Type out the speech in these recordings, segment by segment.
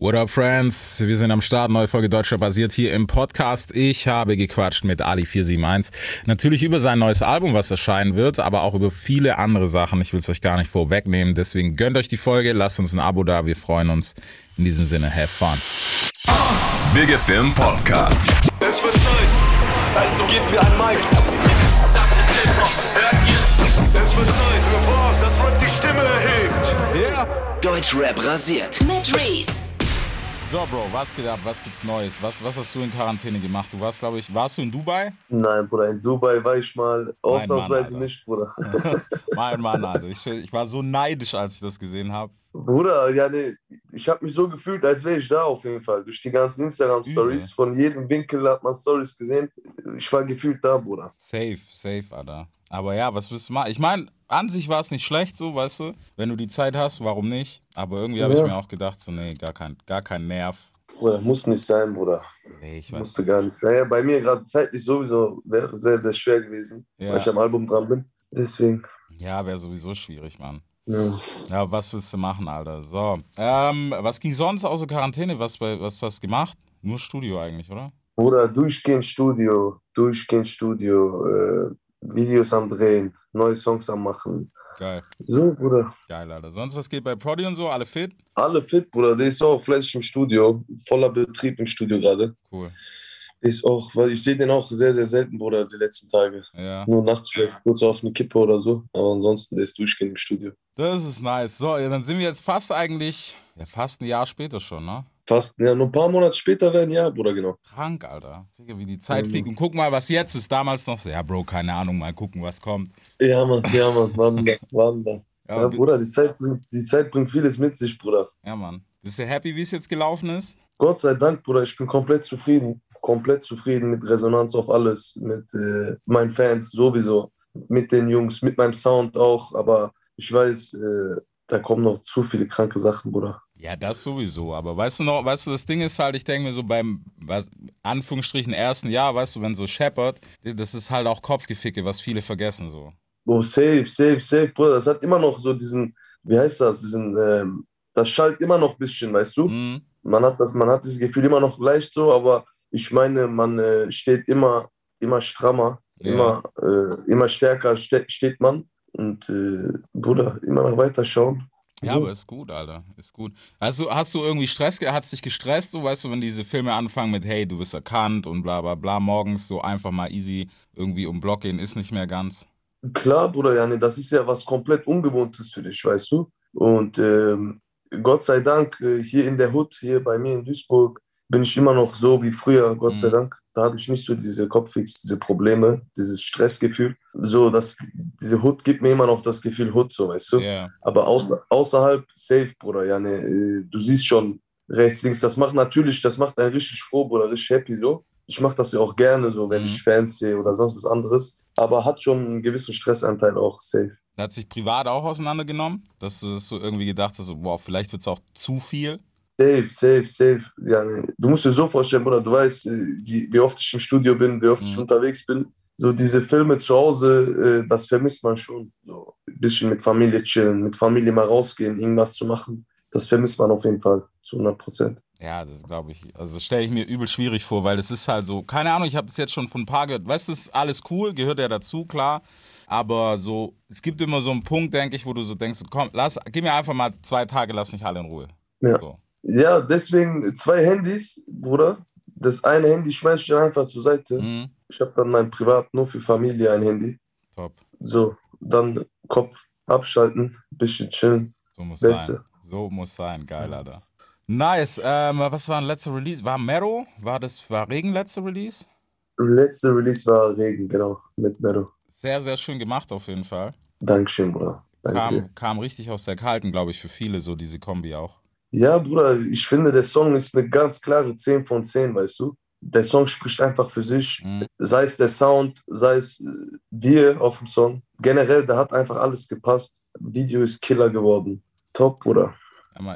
What up, Friends? Wir sind am Start, neue Folge Deutscher basiert hier im Podcast. Ich habe gequatscht mit Ali471. Natürlich über sein neues Album, was erscheinen wird, aber auch über viele andere Sachen. Ich will es euch gar nicht vorwegnehmen. Deswegen gönnt euch die Folge, lasst uns ein Abo da. Wir freuen uns. In diesem Sinne, have fun. Big Film Podcast. Es wird Zeit, also gebt mir ein Mic. Das ist Hip-Hop, hört ihr? Es wird Zeit für was, das Rap die Stimme erhebt. Yeah. Deutschrap rasiert. Mit Reese. So, Bro, was geht ab? Was gibt's Neues? Was, was hast du in Quarantäne gemacht? Du warst, glaube ich, warst du in Dubai? Nein, Bruder, in Dubai war ich mal ausnahmsweise Mann, nicht, Bruder. mein Mann, Alter. Ich, ich war so neidisch, als ich das gesehen habe. Bruder, ja, nee, ich habe mich so gefühlt, als wäre ich da auf jeden Fall. Durch die ganzen Instagram-Stories, von jedem Winkel hat man Stories gesehen. Ich war gefühlt da, Bruder. Safe, safe, Alter. Aber ja, was willst du machen? Ich meine, an sich war es nicht schlecht, so, weißt du? Wenn du die Zeit hast, warum nicht? Aber irgendwie habe Ja. ich mir auch gedacht, so, nee, gar kein, gar kein Nerv. Bruder, muss nicht sein, Bruder. Nee, ich weiß. Musste gar nicht sein. Ja, bei mir gerade zeitlich sowieso wäre sehr, sehr schwer gewesen, Ja. weil ich am Album dran bin. Deswegen, Ja, wäre sowieso schwierig, Mann. ja. Ja, was willst du machen, Alter? So. Ähm, was ging sonst außer Quarantäne? Was, was hast du gemacht? Nur Studio eigentlich, oder? Bruder, durchgehend Studio, durchgehend Studio, äh, Videos am Drehen, neue Songs am Machen. Geil. So, Bruder. Geil, Alter. Sonst was geht bei Prodi und so? Alle fit? Alle fit, Bruder. Der ist auch fleißig im Studio. Voller Betrieb im Studio gerade. Cool. Ist auch, weil ich sehe den auch sehr, sehr selten, Bruder, die letzten Tage. Ja. Nur nachts vielleicht kurz auf eine Kippe oder so. Aber ansonsten, der ist durchgehend im Studio. Das ist nice. So, ja, dann sind wir jetzt fast eigentlich, ja, fast ein Jahr später schon, ne? Fast, ja, nur ein paar Monate später werden, ja, Bruder, genau. Krank, Alter. Digga, wie die Zeit fliegt. Und guck mal, was jetzt ist. Damals noch so, ja, Bro, keine Ahnung, mal gucken, was kommt. Ja, Mann, ja, Mann, Wander, Wander. Ja, Ja, Bruder, die Zeit, bringt, die Zeit bringt vieles mit sich, Bruder. ja, Mann. Bist du happy, wie es jetzt gelaufen ist? Gott sei Dank, Bruder, ich bin komplett zufrieden. Komplett zufrieden mit Resonanz auf alles, mit äh, meinen Fans sowieso, mit den Jungs, mit meinem Sound auch. Aber ich weiß, äh, da kommen noch zu viele kranke Sachen, Bruder. Ja, das sowieso. Aber weißt du noch, weißt du, das Ding ist halt, ich denke mir so beim, was, Anführungsstrichen, ersten Jahr, weißt du, wenn so scheppert, das ist halt auch Kopfgeficke, was viele vergessen so. Oh, safe, safe, safe, Bruder. Das hat immer noch so diesen, wie heißt das, diesen, ähm, das schallt immer noch ein bisschen, weißt du? Mhm. Man hat das, man hat dieses Gefühl immer noch leicht so, aber ich meine, man äh, steht immer, immer strammer, Ja. immer, äh, immer stärker ste steht man. Und äh, Bruder, immer noch weiter schauen. Ja, So. aber ist gut, Alter. Ist gut. Also, hast du irgendwie Stress, ge- hat's dich gestresst, so, weißt du, wenn diese Filme anfangen mit, hey, du bist erkannt und bla bla bla, morgens so einfach mal easy irgendwie um Block gehen, ist nicht mehr ganz. Klar, Bruder, ja, nee, das ist ja was komplett Ungewohntes für dich, weißt du? Und ähm, Gott sei Dank, äh, hier in der Hut, hier bei mir in Duisburg, bin ich immer noch so wie früher, Gott sei Mhm. Dank. Da habe ich nicht so diese Kopfix, diese Probleme, dieses Stressgefühl. So, das, diese Hut gibt mir immer noch das Gefühl Hut, so, weißt du? Ja. Aber außer, außerhalb, safe, Bruder, ja, ne, äh, du siehst schon rechts, links, das macht natürlich, das macht einen richtig froh, Bruder, richtig happy so. Ich mache das ja auch gerne so, wenn Mhm. ich Fans sehe oder sonst was anderes. Aber hat schon einen gewissen Stressanteil auch, safe. Hat sich privat auch auseinandergenommen, dass du, dass du irgendwie gedacht hast, so, boah, vielleicht wird's auch zu viel. Safe, safe, safe. Ja, ne. Du musst dir so vorstellen, Bruder, du weißt, äh, wie, oft ich im Studio bin, wie oft ich Mhm. unterwegs bin. So diese Filme zu Hause, äh, das vermisst man schon. So ein bisschen mit Familie chillen, mit Familie mal rausgehen, irgendwas zu machen. Das vermisst man auf jeden Fall zu 100 Prozent. Ja, das glaube ich. Also stelle ich mir übel schwierig vor, weil es ist halt so, keine Ahnung, ich habe das jetzt schon von ein paar gehört. Weißt du, das ist alles cool, gehört ja dazu, klar. Aber so, es gibt immer so einen Punkt, denke ich, wo du so denkst, komm, lass, gib mir einfach mal zwei Tage, lass mich alle in Ruhe. Ja. So. Ja, deswegen zwei Handys, Bruder. Das eine Handy schmeiß ich einfach zur Seite. Mhm. Ich habe dann mein Privat, nur für Familie ein Handy. Top. So, dann Kopf abschalten, bisschen chillen. So muss Beste. sein. So muss sein. Geil, Alter. Nice. Ähm, was war ein letzter Release? War Mero? War das war Regen letzter Release? Letzte Release war Regen, genau, mit Mero. Sehr, sehr schön gemacht auf jeden Fall. Dankeschön, Bruder. Danke. Kam, kam richtig aus der Kalten, glaube ich, für viele so diese Kombi auch. Ja, Bruder, ich finde, der Song ist eine ganz klare 10 von 10, weißt du? Der Song spricht einfach für sich. Mhm. Sei es der Sound, sei es äh, wir auf dem Song. Generell, da hat einfach alles gepasst. Video ist Killer geworden. Top, Bruder.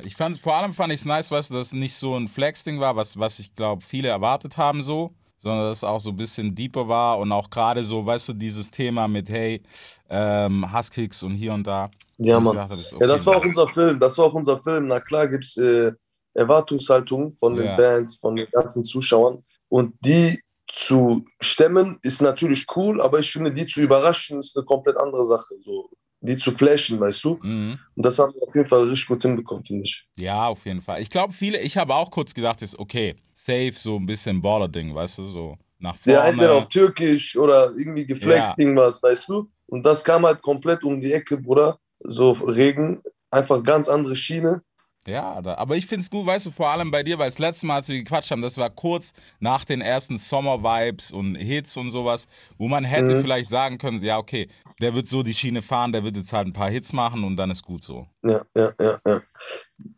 Ich fand, vor allem fand ich es nice, weißt du, dass es nicht so ein Flex-Ding war, was, was ich glaube, viele erwartet haben so, sondern dass es auch so ein bisschen deeper war und auch gerade so, weißt du, dieses Thema mit, hey, ähm, Husskicks und hier und da. Ja, Mann. gedacht hab, ist Ja, okay, das war auch unser Film. Das war auch unser Film. Na klar gibt's äh, Erwartungshaltung von den Ja. Fans, von den ganzen Zuschauern. Und die zu stemmen ist natürlich cool, aber ich finde, die zu überraschen ist eine komplett andere Sache. So, die zu flashen, weißt du? Mhm. Und das haben wir auf jeden Fall richtig gut hinbekommen, finde ich. Ja, auf jeden Fall. Ich glaube, viele, ich habe auch kurz gedacht, ist okay, safe, so ein bisschen Baller-Ding, weißt du, so nach vorne. Ja, entweder auf Türkisch oder irgendwie geflext Ja. irgendwas, weißt du? Und das kam halt komplett um die Ecke, Bruder. So Regen, einfach ganz andere Schiene. Ja, aber ich finde es gut, weißt du, vor allem bei dir, weil das letzte Mal, als wir gequatscht haben, das war kurz nach den ersten Sommer-Vibes und Hits und sowas, wo man hätte Mhm. vielleicht sagen können, ja, okay, der wird so die Schiene fahren, der wird jetzt halt ein paar Hits machen und dann ist gut so. Ja, ja, ja, ja.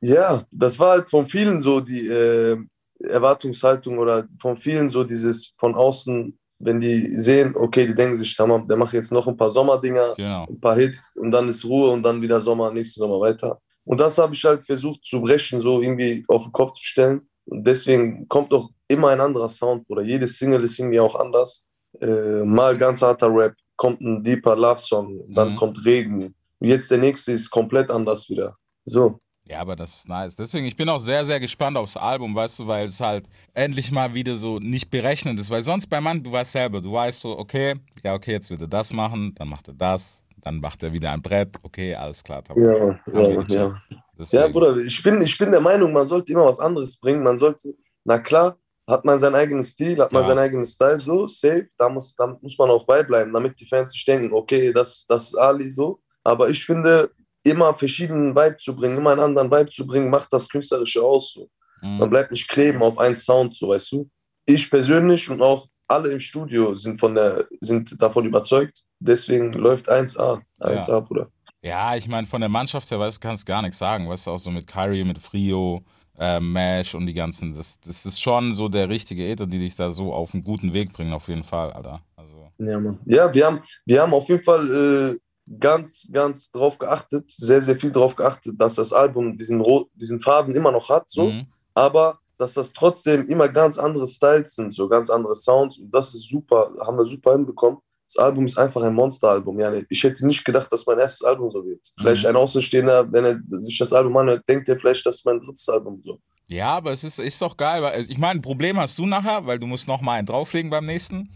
Ja, das war halt von vielen so die äh, Erwartungshaltung oder von vielen so dieses von außen, wenn die sehen, okay, die denken sich, tamam, der macht jetzt noch ein paar Sommerdinger, Genau. ein paar Hits und dann ist Ruhe und dann wieder Sommer, nächsten Sommer weiter. Und das habe ich halt versucht zu brechen, so irgendwie auf den Kopf zu stellen. Und deswegen kommt auch immer ein anderer Sound, oder jedes Single ist irgendwie auch anders. Äh, mal ganz harter Rap, kommt ein deeper Love-Song, dann Mhm. kommt Regen. Und jetzt der nächste ist komplett anders wieder. So. Ja, aber das ist nice. Deswegen, ich bin auch sehr, sehr gespannt aufs Album, weißt du, weil es halt endlich mal wieder so nicht berechnend ist. Weil sonst bei Mann, du weißt selber, du weißt so, okay, ja, okay, jetzt wird er das machen, dann macht er das, dann macht er wieder ein Brett, okay, alles klar. Ja, ja, ja. Deswegen. Ja, Bruder, ich bin, ich bin der Meinung, man sollte immer was anderes bringen. Man sollte, na klar, hat man seinen eigenen Stil, hat man Ja. seinen eigenen Style, so, safe. Da muss, da muss man auch beibleiben, damit die Fans sich denken, okay, das, das ist Ali so. Aber ich finde, immer verschiedenen Vibe zu bringen, immer einen anderen Vibe zu bringen, macht das Künstlerische aus. So. Man Mhm. bleibt nicht kleben auf einen Sound, so weißt du. Ich persönlich und auch alle im Studio sind, von der, sind davon überzeugt. Deswegen läuft 1A. 1A, Bruder. Ja, ich meine, von der Mannschaft her, weißt du, kannst gar nichts sagen. Weißt du, auch so mit Kyrie, mit Frio, äh, Mash und die ganzen. Das, das ist schon so der richtige Äther, die dich da so auf einen guten Weg bringen, auf jeden Fall, Alter. Also, Ja, Mann. Ja, wir haben, wir haben auf jeden Fall äh, ganz, ganz drauf geachtet, sehr, sehr viel drauf geachtet, dass das Album diesen, diesen Farben immer noch hat, so, mhm. aber dass das trotzdem immer ganz andere Styles sind, so ganz andere Sounds und das ist super, haben wir super hinbekommen. Das Album ist einfach ein Monsteralbum. Ja, ich hätte nicht gedacht, dass mein erstes Album so wird. Vielleicht Mhm. ein Außenstehender, wenn er sich das Album anhört, denkt er vielleicht, das ist mein drittes Album. So. Ja, aber es ist, ist doch geil. Weil, ich meine, ein Problem hast du nachher, weil du musst noch mal einen drauflegen beim nächsten.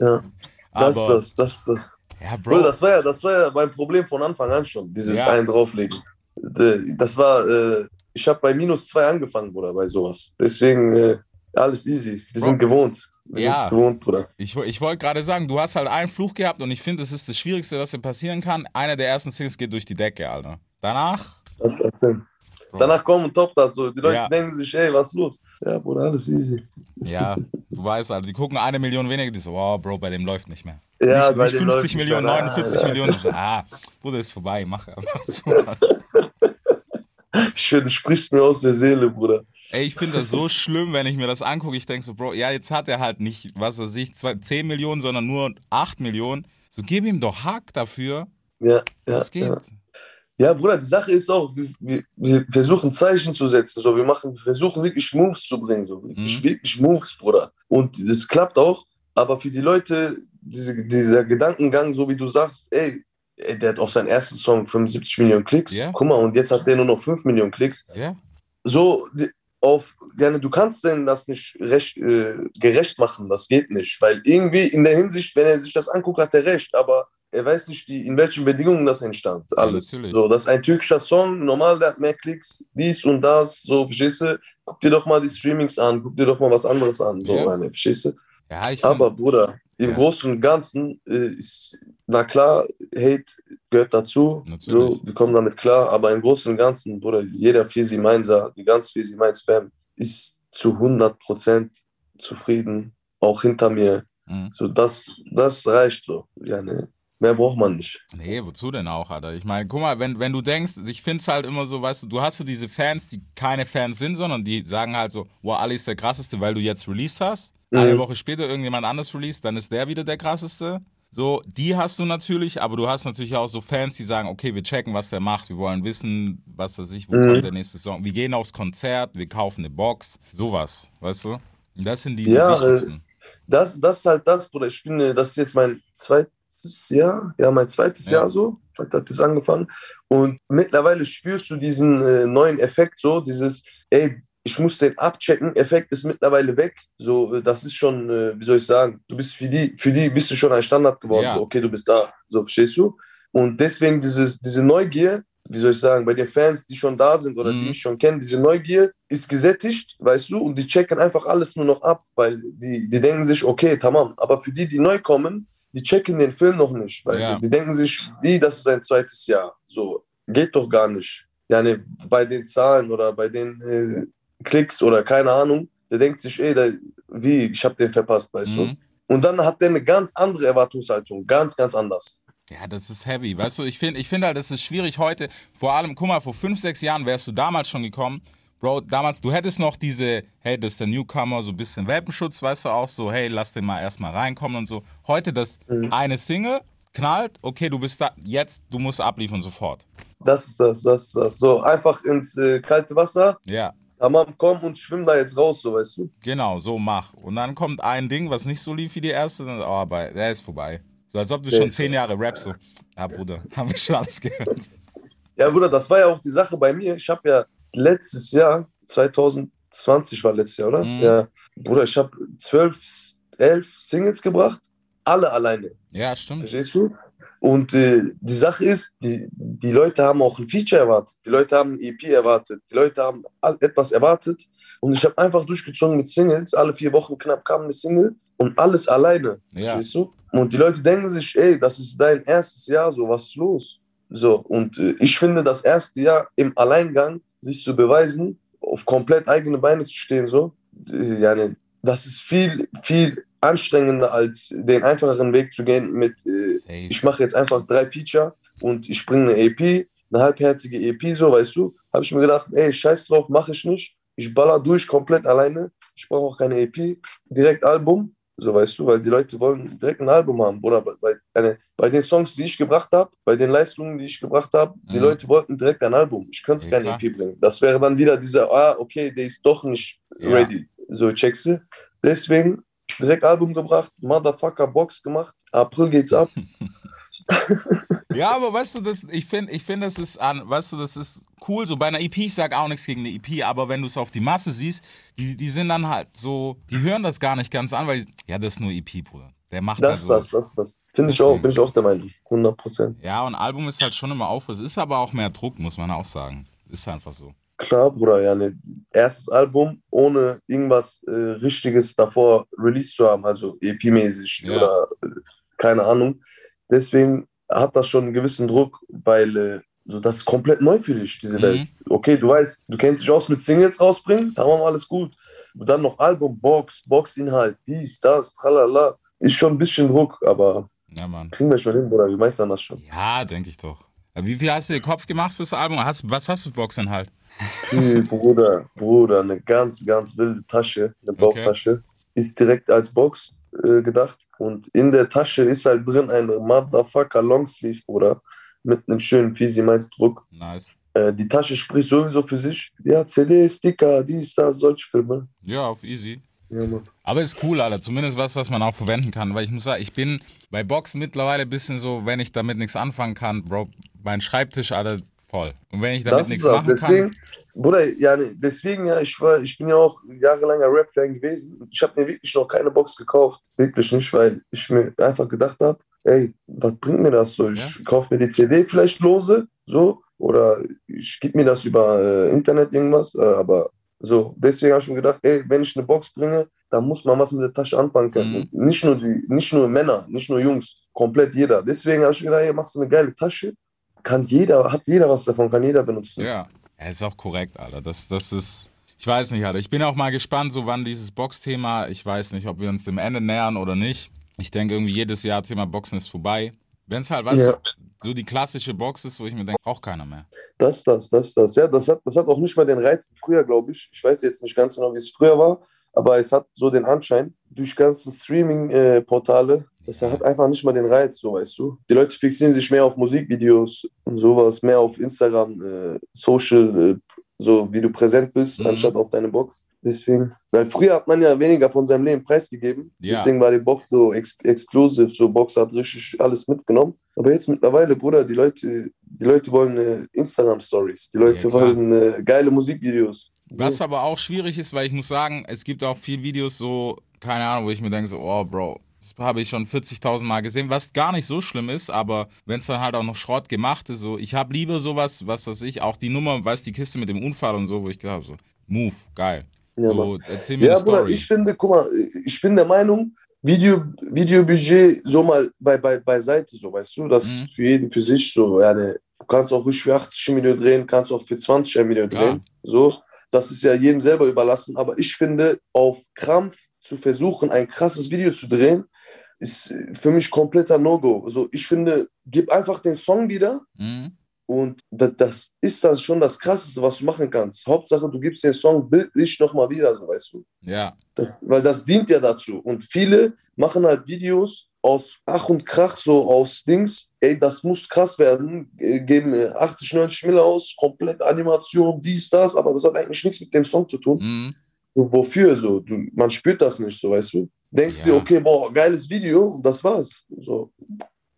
Ja, das, aber, das, das, das. Ja, Bro, Bro. das war ja, das war ja mein Problem von Anfang an schon, dieses Ja. einen drauflegen. D- Das war, äh, ich habe bei minus zwei angefangen, Bruder, bei sowas. Deswegen äh, alles easy. Wir Bro. sind gewohnt. Wir Ja. sind gewohnt, Bruder. Ich, ich wollte gerade sagen, du hast halt einen Fluch gehabt und ich finde, das ist das Schwierigste, was dir passieren kann. Einer der ersten Singles geht durch die Decke, Alter. Danach. Das ist der Film. Bro. Danach kommen und top das so. Die Leute Ja. denken sich, ey, was ist los? Ja, Bruder, alles easy. Ja, du weißt, Alter, die gucken eine Million weniger, die so, wow, Bro, bei dem läuft nicht mehr. Ja, nicht, nicht den 50 Leuten Millionen, schon, ah, 49 ja. Millionen. Ah, Bruder, ist vorbei, mach Ich finde, du sprichst mir aus der Seele, Bruder. Ey, ich finde das so schlimm, wenn ich mir das angucke. Ich denke so, Bro, ja, jetzt hat er halt nicht, was weiß ich, zwei- 10 Millionen, sondern nur 8 Millionen. So, gib ihm doch Hack dafür. Ja, ja, Das geht. ja. Ja, Bruder, die Sache ist auch, wir, wir, wir versuchen Zeichen zu setzen. So. Wir, machen, wir versuchen wirklich Moves zu bringen. So. Wirklich, Mhm. wirklich Moves, Bruder. Und das klappt auch. Aber für die Leute, diese, dieser Gedankengang, so wie du sagst, ey, der hat auf seinen ersten Song 75 Millionen Klicks. Ja. Guck mal, und jetzt hat der nur noch 5 Millionen Klicks. Ja? So, auf, gerne, du kannst denn das nicht recht, äh, gerecht machen. Das geht nicht. Weil irgendwie in der Hinsicht, wenn er sich das anguckt, hat er recht. Aber er weiß nicht, die, in welchen Bedingungen das entstand. Alles. natürlich. so, das ist ein türkischer Song, normal, der hat mehr Klicks, dies und das, so, verstehst du? Guck dir doch mal die Streamings an, guck dir doch mal was anderes an, so, Ja. meine, verstehst du? Ja, Aber, Bruder, im Ja. Großen und Ganzen äh, ist, na klar, Hate gehört dazu, Natürlich. so, wir kommen damit klar, aber im Großen und Ganzen, Bruder, jeder 4-7-1er, die ganz 4-7-1-Fam ist zu 100% zufrieden, auch hinter mir. Mhm. So, das, das reicht so. Ja, ne. Mehr braucht man nicht. Nee, wozu denn auch, Alter? Ich meine, guck mal, wenn, wenn du denkst, ich find's halt immer so, weißt du, du hast so diese Fans, die keine Fans sind, sondern die sagen halt so, wow, Ali ist der krasseste, weil du jetzt released hast. Mhm. Eine Woche später irgendjemand anderes released, dann ist der wieder der krasseste. So, die hast du natürlich, aber du hast natürlich auch so Fans, die sagen, okay, wir checken, was der macht, wir wollen wissen, was weiß ich, wo Mhm. kommt der nächste Song. Wir gehen aufs Konzert, wir kaufen eine Box, sowas, weißt du? Das sind die, Ja, die wichtigsten. Das, das ist halt das, Bruder. Ich bin, äh, das ist jetzt mein zweites Jahr, ja, mein zweites Ja. Jahr so, hat hat das angefangen. Und mittlerweile spürst du diesen äh, neuen Effekt so, dieses, ey, ich muss den abchecken, Effekt ist mittlerweile weg. So, äh, das ist schon, äh, wie soll ich sagen, du bist für die, für die bist du schon ein Standard geworden. Ja. So, okay, du bist da. So, verstehst du? Und deswegen dieses, diese Neugier, wie soll ich sagen, bei den Fans, die schon da sind oder Mhm. die mich schon kennen, diese Neugier ist gesättigt, weißt du, und die checken einfach alles nur noch ab, weil die, die denken sich, okay, tamam. Aber für die, die neu kommen, die checken den Film noch nicht, weil Ja. die denken sich, wie, das ist ein zweites Jahr. So, geht doch gar nicht. Ja, ne, bei den Zahlen oder bei den äh, Klicks oder keine Ahnung, der denkt sich, ey, da, wie, ich habe den verpasst, weißt du. Mhm. Und dann hat der eine ganz andere Erwartungshaltung, ganz, ganz anders. Ja, das ist heavy. Weißt du, ich finde ich find halt, das ist schwierig heute. Vor allem, guck mal, vor fünf, sechs Jahren wärst du damals schon gekommen. Bro, damals, du hättest noch diese, hey, das ist der Newcomer, so ein bisschen Welpenschutz, weißt du auch, so, hey, lass den mal erstmal reinkommen und so. Heute das eine Single knallt, okay, du bist da, jetzt, du musst abliefern sofort. Das ist das, das ist das. So, einfach ins äh, kalte Wasser, Ja, tamam, komm und schwimm da jetzt raus, so, weißt du. genau, so mach. Und dann kommt ein Ding, was nicht so lief wie die erste, dann, oh, aber der ist vorbei. So, als ob du Der schon zehn Jahre rappst, so. Ja, Bruder, haben wir schon alles gehört. Ja, Bruder, das war ja auch die Sache bei mir. Ich habe ja letztes Jahr, 2020 war letztes Jahr, oder? Mhm. Ja. Bruder, ich habe zwölf, elf Singles gebracht, alle alleine. Ja, stimmt. Verstehst du? Und äh, die Sache ist, die, die Leute haben auch ein Feature erwartet. Die Leute haben ein EP erwartet. Die Leute haben etwas erwartet. Und ich habe einfach durchgezogen mit Singles. Alle vier Wochen knapp kam eine Single und alles alleine. Ja. Verstehst du? Und die Leute denken sich, ey, das ist dein erstes Jahr, so was ist los? So, und äh, ich finde, das erste Jahr im Alleingang sich zu beweisen, auf komplett eigene Beine zu stehen, so, äh, ne, das ist viel, viel anstrengender, als den einfacheren Weg zu gehen mit, äh, ich mache jetzt einfach drei Feature und ich bringe eine EP, eine halbherzige EP, so, weißt du, habe ich mir gedacht, ey, scheiß drauf, mache ich nicht. Ich baller durch komplett alleine. Ich brauche auch keine EP, direkt Album, so, weißt du, weil die Leute wollen direkt ein Album haben, oder bei, bei, eine, bei den Songs, die ich gebracht habe, bei den Leistungen, die ich gebracht habe, die Mhm. Leute wollten direkt ein Album. Ich könnte Ja, keine klar. EP bringen. Das wäre dann wieder dieser, ah, okay, der ist doch nicht Ja. ready. So, checkst du? Deswegen direkt Album gebracht, Motherfucker Box gemacht, April geht's ab. Ja, aber weißt du, das, ich finde, ich find, das ist an, weißt du, das ist cool. So bei einer EP, ich sag auch nichts gegen eine EP, aber wenn du es auf die Masse siehst, die, die sind dann halt so, die hören das gar nicht ganz an, weil, ja, das ist nur EP, Bruder. Der macht Das das, so. das ist das. Finde ich auch, bin ich auch der Meinung. 100 Prozent. Ja, und Album ist halt schon immer Aufriss. Ist aber auch mehr Druck, muss man auch sagen. Ist einfach so. Klar, Bruder, ja, ne, erstes Album ohne irgendwas äh, Richtiges davor released zu haben, also EP-mäßig Ja. oder äh, keine Ahnung. Deswegen hat das schon einen gewissen Druck, weil äh, so das ist komplett neu für dich, diese Mhm. Welt. Okay, du weißt, du kennst dich aus mit Singles rausbringen, da wir alles gut. Und dann noch Album, Box, Boxinhalt, dies, das, tralala. Ist schon ein bisschen Druck, aber Ja, Mann. kriegen wir schon hin, Bruder, wir meistern das schon. Ja, denke ich doch. Wie viel hast du dir Kopf gemacht fürs Album? Hast, was hast du für Boxinhalt? Hey, Bruder, Bruder, eine ganz, ganz wilde Tasche, eine Okay. Bauchtasche, ist direkt als Box äh, gedacht. Und in der Tasche ist halt drin ein Motherfucker Longsleeve, Bruder, mit einem schönen Fisi Mainz Druck. Nice. Äh, die Tasche spricht sowieso für sich. Ja, CD, Sticker, dies, das, solche Filme. Ja, auf easy. Ja. Aber ist cool, Alter. Zumindest was, was man auch verwenden kann. Weil ich muss sagen, ich bin bei Boxen mittlerweile ein bisschen so, wenn ich damit nichts anfangen kann, Bro, mein Schreibtisch, Alter, voll. Und wenn ich damit Das nichts machen Deswegen, kann. Bruder, ja, deswegen, ja, ich war, ich bin ja auch jahrelanger Rap-Fan gewesen. Ich habe mir wirklich noch keine Box gekauft. Wirklich nicht, weil ich mir einfach gedacht habe, ey, was bringt mir das so? Ich Ja. kaufe mir die CD vielleicht lose, so, oder ich gebe mir das über äh, Internet irgendwas, äh, aber so, deswegen habe ich mir gedacht, ey, wenn ich eine Box bringe, dann muss man was mit der Tasche anfangen können. Mhm. Nicht nur die, nicht nur Männer, nicht nur Jungs, komplett jeder. Deswegen habe ich mir gedacht, ey, machst du eine geile Tasche, kann jeder, hat jeder was davon, kann jeder benutzen. Ja. ja, ist auch korrekt, Alter. Das, das ist. Ich weiß nicht, Alter. Ich bin auch mal gespannt, so wann dieses Box-Thema, ich weiß nicht, ob wir uns dem Ende nähern oder nicht. Ich denke irgendwie jedes Jahr Thema Boxen ist vorbei. Wenn es halt, weißt Ja. du, so die klassische Box ist, wo ich mir denke, braucht keiner mehr. Das, das, das, das. Ja, das hat, das hat auch nicht mal den Reiz wie früher, glaube ich. Ich weiß jetzt nicht ganz genau, wie es früher war, aber es hat so den Anschein, durch ganze Streaming-Portale, das hat einfach nicht mal den Reiz, so weißt du. Die Leute fixieren sich mehr auf Musikvideos und sowas, mehr auf Instagram, äh, Social, äh, so wie du präsent bist, Mhm. anstatt auf deine Box. Deswegen, weil früher hat man ja weniger von seinem Leben preisgegeben. Ja. Deswegen war die Box so ex exclusive, so Box hat richtig alles mitgenommen. Aber jetzt mittlerweile, Bruder, die Leute, die Leute wollen äh, Instagram-Stories, die Leute Ja, wollen äh, geile Musikvideos. Was aber auch schwierig ist, weil ich muss sagen, es gibt auch viele Videos so, keine Ahnung, wo ich mir denke so, oh Bro, das habe ich schon 40.000 Mal gesehen, was gar nicht so schlimm ist, aber wenn es dann halt auch noch Schrott gemacht ist, so, ich habe lieber sowas, was weiß ich, auch die Nummer, weißt die Kiste mit dem Unfall und so, wo ich glaube so, Move, geil. Ja, so, erzähl mir Ja, Bruder, ich finde, guck mal, ich bin der Meinung, Video, Videobudget so mal bei, bei, beiseite, so, weißt du, das Mhm. für jeden für sich so, ja, ne, du kannst auch ruhig für 80 Millionen drehen, kannst auch für 20 Millionen Klar. drehen, so, das ist ja jedem selber überlassen, aber ich finde, auf Krampf zu versuchen, ein krasses Video zu drehen, ist für mich kompletter No-Go. Also ich finde, gib einfach den Song wieder, Mhm. und das, das ist dann schon das Krasseste, was du machen kannst. Hauptsache, du gibst den Song bildlich nochmal wieder, so weißt du. Ja, Das, weil das dient ja dazu. Und viele machen halt Videos aus Ach und Krach, so aus Dings. Ey, das muss krass werden. äh, Geben äh, 80, 90 Mille aus, komplett Animation, dies, das. Aber das hat eigentlich nichts mit dem Song zu tun. mhm. Wofür so? Du, man spürt das nicht, so weißt du. Denkst Ja. dir, okay, boah, geiles Video das war's. So,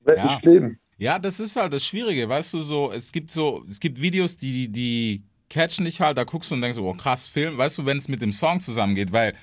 werd Ja. nicht kleben. Ja, das ist halt das Schwierige, weißt du, so, es gibt so, es gibt Videos, die, die catchen dich halt, da guckst du und denkst, oh krass, Film, weißt du, wenn es mit dem Song zusammengeht, weil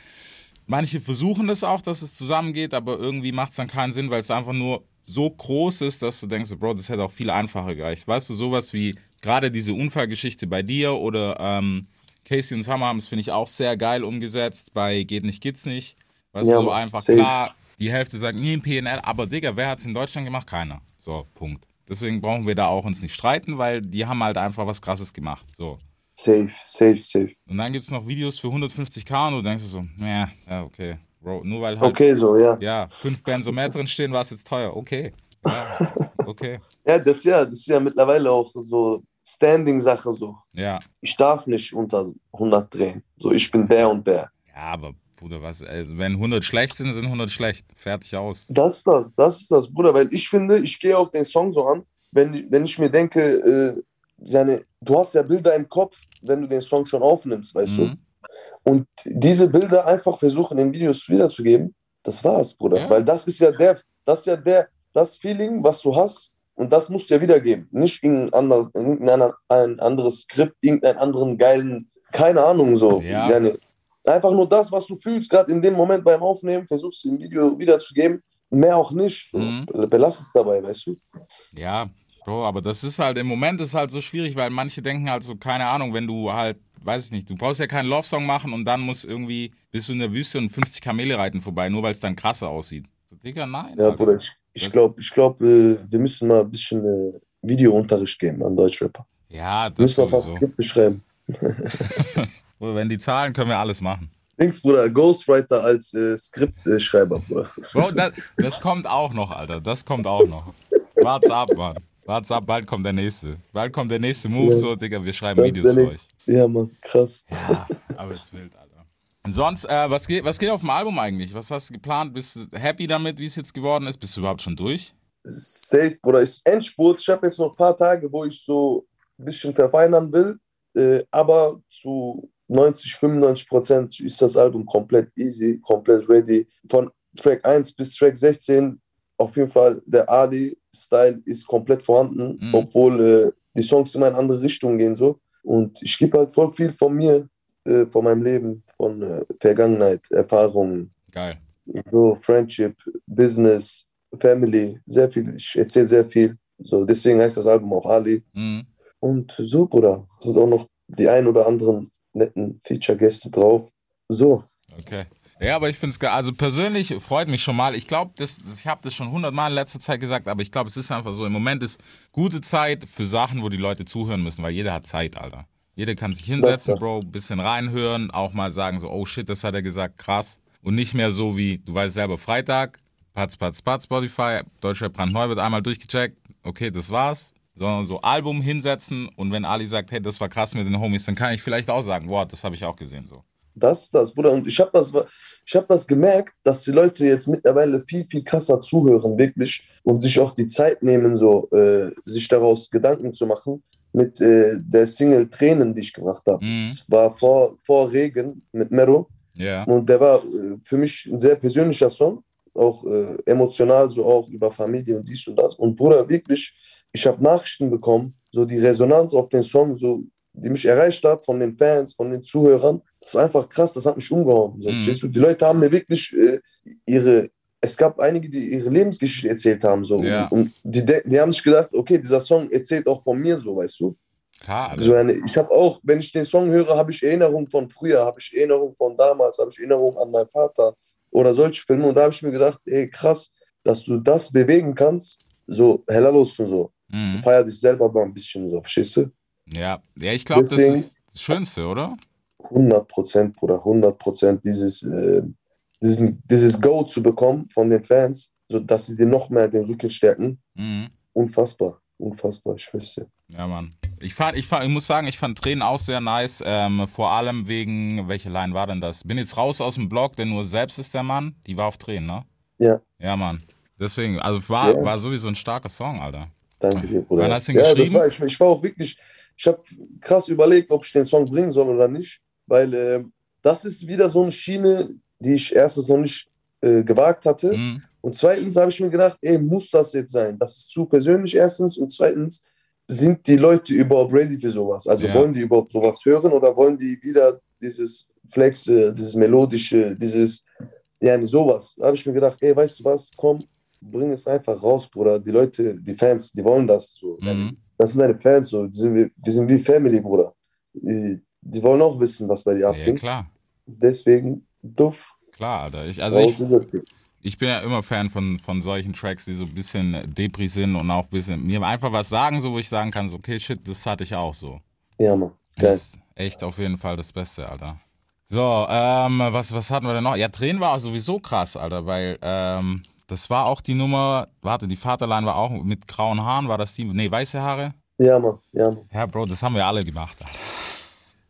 manche versuchen das auch, dass es zusammengeht, aber irgendwie macht es dann keinen Sinn, weil es einfach nur so groß ist, dass du denkst, Bro, das hätte auch viel einfacher gereicht. Weißt du, sowas wie gerade diese Unfallgeschichte bei dir oder ähm, Casey und Summer haben es, finde ich, auch sehr geil umgesetzt bei Geht nicht, geht's nicht. Weißt Ja, du, so einfach safe. klar, die Hälfte sagt, nie ein PNL, aber Digga, wer hat es in Deutschland gemacht? Keiner. So, Punkt. Deswegen brauchen wir da auch uns nicht streiten, weil die haben halt einfach was Krasses gemacht. So. Safe, safe, safe. Und dann gibt es noch Videos für 150k und du denkst so, ja, ja, okay. Bro, nur weil halt, Okay, so, ja. ja, fünf Bands so mehr drin stehen, war es jetzt teuer. Okay. Ja, okay. Ja, das ist ja, das ist ja mittlerweile auch so Standing-Sache so. Ja. Ich darf nicht unter 100 drehen. So, ich bin der und der. Ja, aber Bruder, was, also wenn 100 schlecht sind, sind 100 schlecht. Fertig aus. Das ist das, das ist das, Bruder, weil ich finde, ich gehe auch den Song so an, wenn, wenn ich mir denke, äh, seine, du hast ja Bilder im Kopf, wenn du den Song schon aufnimmst, weißt du? Mhm. Und diese Bilder einfach versuchen, in Videos wiederzugeben, das war's, Bruder. Ja. Weil das ist ja der, das ist ja der, das Feeling, was du hast, und das musst du ja wiedergeben. Nicht irgendein anderes, irgendein ein anderes Skript, irgendeinen anderen geilen, keine Ahnung, so. Ja. Einfach nur das, was du fühlst, gerade in dem Moment beim Aufnehmen, versuchst du im Video wiederzugeben. Mehr auch nicht. Mhm. Belass es dabei, weißt du? Ja, Bro, aber das ist halt, im Moment ist halt so schwierig, weil manche denken halt so, keine Ahnung, wenn du halt, weiß ich nicht, du brauchst ja keinen Love-Song machen und dann muss irgendwie, bist du in der Wüste und 50 Kamele reiten vorbei, nur weil es dann krasser aussieht. So, Digga, nein. Ja. Bruder, ich, ich glaube, ich glaub, äh, wir müssen mal ein bisschen äh, Videounterricht geben an Deutschrapper. Ja, das Wir müssen paar sowieso. Skripte schreiben. Wenn die zahlen, können wir alles machen. Links, Bruder, Ghostwriter als äh, Skriptschreiber, Bruder. Bro, das, das kommt auch noch, Alter. Das kommt auch noch. Wart's ab, Mann. Wart's ab, bald kommt der nächste. Bald kommt der nächste Move, Ja. so, Digga, wir schreiben Das Videos für euch. nächste. Ja, Mann, krass. Ja, aber es wild, Alter. Sonst, äh, was, geht, was geht auf dem Album eigentlich? Was hast du geplant? Bist du happy damit, wie es jetzt geworden ist? Bist du überhaupt schon durch? Safe, Bruder. Ist Endspurt. Ich habe jetzt noch ein paar Tage, wo ich so ein bisschen verfeinern will. Äh, aber zu 90, 95 Prozent ist das Album komplett easy, komplett ready. Von Track 1 bis Track 16 auf jeden Fall der Ali-Style ist komplett vorhanden, Mhm. obwohl äh, die Songs immer in andere Richtungen gehen so. Und ich gebe halt voll viel von mir, äh, von meinem Leben, von äh, Vergangenheit, Erfahrungen, Geil. so Friendship, Business, Family, sehr viel. Ich erzähle sehr viel. So, deswegen heißt das Album auch Ali. Mhm. Und so, Bruder, sind auch noch die ein oder anderen netten Feature-Gäste drauf. So, Okay. Ja, aber ich finde es geil. Also persönlich freut mich schon mal. Ich glaube, das, das, ich habe das schon hundertmal in letzter Zeit gesagt, aber ich glaube, es ist einfach so. Im Moment ist gute Zeit für Sachen, wo die Leute zuhören müssen, weil jeder hat Zeit, Alter. Jeder kann sich hinsetzen, Das ist das. Bro, bisschen reinhören, auch mal sagen so, oh shit, das hat er gesagt, krass. Und nicht mehr so wie, du weißt selber, Freitag, Patz, Patz, Patz, Spotify, Deutscher Brandneu wird einmal durchgecheckt, okay, das war's. Sondern so Album hinsetzen und wenn Ali sagt, hey, das war krass mit den Homies, dann kann ich vielleicht auch sagen, wow, das habe ich auch gesehen, so. das, das, Bruder. Und ich habe das, ich hab das gemerkt, dass die Leute jetzt mittlerweile viel, viel krasser zuhören, wirklich. Und sich auch die Zeit nehmen, so, äh, sich daraus Gedanken zu machen. Mit äh, der Single Tränen, die ich gemacht habe. Mhm. Es war vor, vor Regen mit Mero. Ja. Und der war äh, für mich ein sehr persönlicher Song, auch äh, emotional, so auch über Familie und dies und das. Und Bruder, wirklich, ich habe Nachrichten bekommen, so die Resonanz auf den Song, so die mich erreicht hat von den Fans, von den Zuhörern, das war einfach krass, das hat mich umgehauen. So, Mhm. du? Die Leute haben mir wirklich äh, ihre, es gab einige, die ihre Lebensgeschichte erzählt haben. So. Ja. Und die, die haben sich gedacht, okay, dieser Song erzählt auch von mir so, weißt du? Klar. So eine, ich habe auch, wenn ich den Song höre, habe ich Erinnerungen von früher, habe ich Erinnerungen von damals, habe ich Erinnerungen an meinen Vater oder solche Filme. Und da habe ich mir gedacht, ey, krass, dass du das bewegen kannst, so heller los und so. Mhm. Feier dich selber mal ein bisschen so, verstehst du? Ja, ja ich glaube, das ist das Schönste, oder? 100 Prozent, Bruder, 100 Prozent dieses, äh, diesen, dieses Go zu bekommen von den Fans, so dass sie dir noch mehr den Rücken stärken. Mhm. Unfassbar, unfassbar, ich dir. Ja, Mann. Ich, fand, ich, fand, ich muss sagen, ich fand Tränen auch sehr nice. Ähm, vor allem wegen, welche Line war denn das? Bin jetzt raus aus dem Blog, denn nur selbst ist der Mann. Die war auf Tränen, ne? Ja. Ja, Mann. Deswegen, also war, Ja. war sowieso ein starker Song, Alter. Danke dir, Bruder. Wann hast du ihn ja, geschrieben? war, ich, ich war auch wirklich, ich habe krass überlegt, ob ich den Song bringen soll oder nicht, weil äh, das ist wieder so eine Schiene, die ich erstens noch nicht äh, gewagt hatte. Mhm. Und zweitens habe ich mir gedacht, ey, muss das jetzt sein? Das ist zu persönlich erstens. Und zweitens, sind die Leute überhaupt ready für sowas? Also Ja. wollen die überhaupt sowas hören oder wollen die wieder dieses Flex, äh, dieses melodische, dieses, ja, sowas? Da habe ich mir gedacht, ey, weißt du was, komm, bring es einfach raus, Bruder. Die Leute, die Fans, die wollen das so. Mhm. Das sind deine Fans, so. Sind, wir, wir sind wie Family, Bruder. Die, wollen auch wissen, was bei dir Ja, abgeht. klar. Deswegen, duff, Klar, Alter. Ich, also raus ich. Ich bin ja immer Fan von, von solchen Tracks, die so ein bisschen Depri sind und auch ein bisschen mir einfach was sagen, so wo ich sagen kann, so, okay, shit, das hatte ich auch so. Ja, Mann. Geil. Das ist echt auf jeden Fall das Beste, Alter. So, ähm, was, was hatten wir denn noch? Ja, Tränen war auch sowieso krass, Alter, weil ähm, das war auch die Nummer, warte, die Vaterline war auch mit grauen Haaren, war das die, nee, weiße Haare? Ja, Mann. Ja, Mann. Ja, Bro, das haben wir alle gemacht, Alter.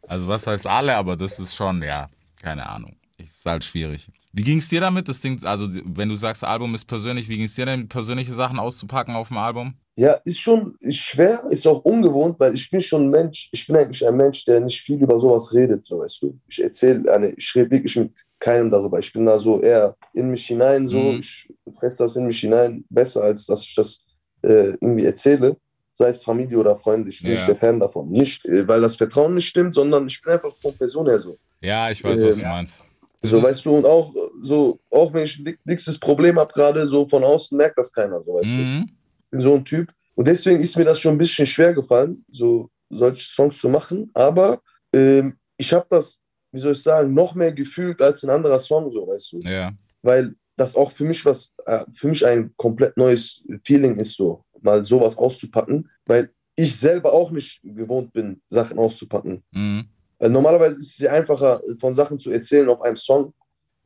Also was heißt alle, aber das ist schon, ja, keine Ahnung. Ist halt schwierig. Wie ging es dir damit? Das Ding, also wenn du sagst, Album ist persönlich, wie ging es dir denn, persönliche Sachen auszupacken auf dem Album? Ja, ist schon ist schwer, ist auch ungewohnt, weil ich bin schon ein Mensch, ich bin eigentlich ein Mensch, der nicht viel über sowas redet, so weißt du. Ich erzähle, ich rede wirklich mit keinem darüber. Ich bin da so eher in mich hinein, so, Mhm. ich fresse das in mich hinein, besser als dass ich das äh, irgendwie erzähle. Sei es Familie oder Freunde, ich bin Ja. nicht der Fan davon. Nicht, äh, weil das Vertrauen nicht stimmt, sondern ich bin einfach von Person her so. Ja, ich weiß, was Ähm, du meinst. So, weißt du, und auch so, auch wenn ich ein dick- dickstes Problem habe, gerade so von außen merkt das keiner, so weißt du. Mhm. bin so ein Typ. Und deswegen ist mir das schon ein bisschen schwer gefallen, so solche Songs zu machen. Aber ähm, ich habe das, wie soll ich sagen, noch mehr gefühlt als ein anderer Song, so weißt du. Ja, Weil das auch für mich was, äh, für mich ein komplett neues Feeling ist, so mal sowas auszupacken, weil ich selber auch nicht gewohnt bin, Sachen auszupacken. mhm. Weil normalerweise ist es ja einfacher, von Sachen zu erzählen auf einem Song.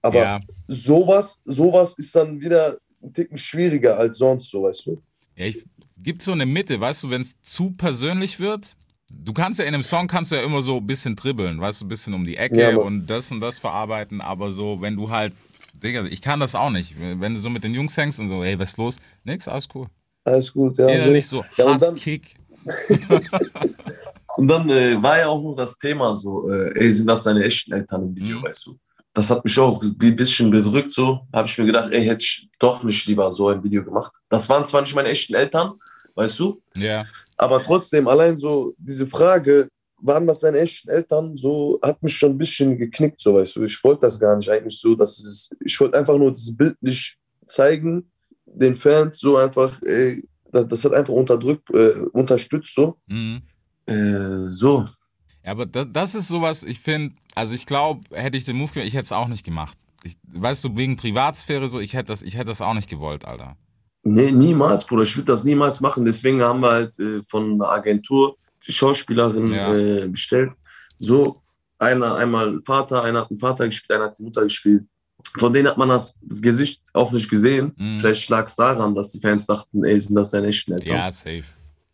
Aber ja. sowas, sowas ist dann wieder ein Ticken schwieriger als sonst, so weißt du. Ja, ich gibt so eine Mitte, weißt du, wenn es zu persönlich wird. Du kannst ja in einem Song kannst du ja immer so ein bisschen dribbeln, weißt du, ein bisschen um die Ecke Ja, und das und das verarbeiten, aber so, wenn du halt, Digga, ich kann das auch nicht. Wenn du so mit den Jungs hängst und so, hey, was ist los? Nix, alles cool. Alles gut, ja. Innerlich so, Ja, und Hass, dann- Kick. Und dann äh, war ja auch noch das Thema so, äh, ey, sind das deine echten Eltern im Video, Mhm. weißt du? Das hat mich auch ein bisschen bedrückt, so. Habe ich mir gedacht, ey, hätte ich doch nicht lieber so ein Video gemacht. Das waren zwar nicht meine echten Eltern, weißt du? Ja, Aber trotzdem, allein so diese Frage, waren das deine echten Eltern, so hat mich schon ein bisschen geknickt, so weißt du. Ich wollte das gar nicht eigentlich so, dass es, ich wollte einfach nur das bildlich zeigen, den Fans so einfach, ey, das, das hat einfach unterdrückt, äh, unterstützt so. mhm. Äh, so. Ja, aber das, das ist sowas, ich finde, also ich glaube, hätte ich den Move gemacht, ich hätte es auch nicht gemacht. Ich, weißt du, wegen Privatsphäre so, ich hätte das, ich hätte das auch nicht gewollt, Alter. Nee, niemals, Bruder. Ich würde das niemals machen. Deswegen haben wir halt äh, von einer Agentur die Schauspielerin Ja. äh, bestellt. So, einer einmal Vater, einer hat den Vater gespielt, einer hat die Mutter gespielt. Von denen hat man das, Gesicht auch nicht gesehen. Mhm. Vielleicht lag es daran, dass die Fans dachten, ey, sind das deine echten Eltern? Ja, safe.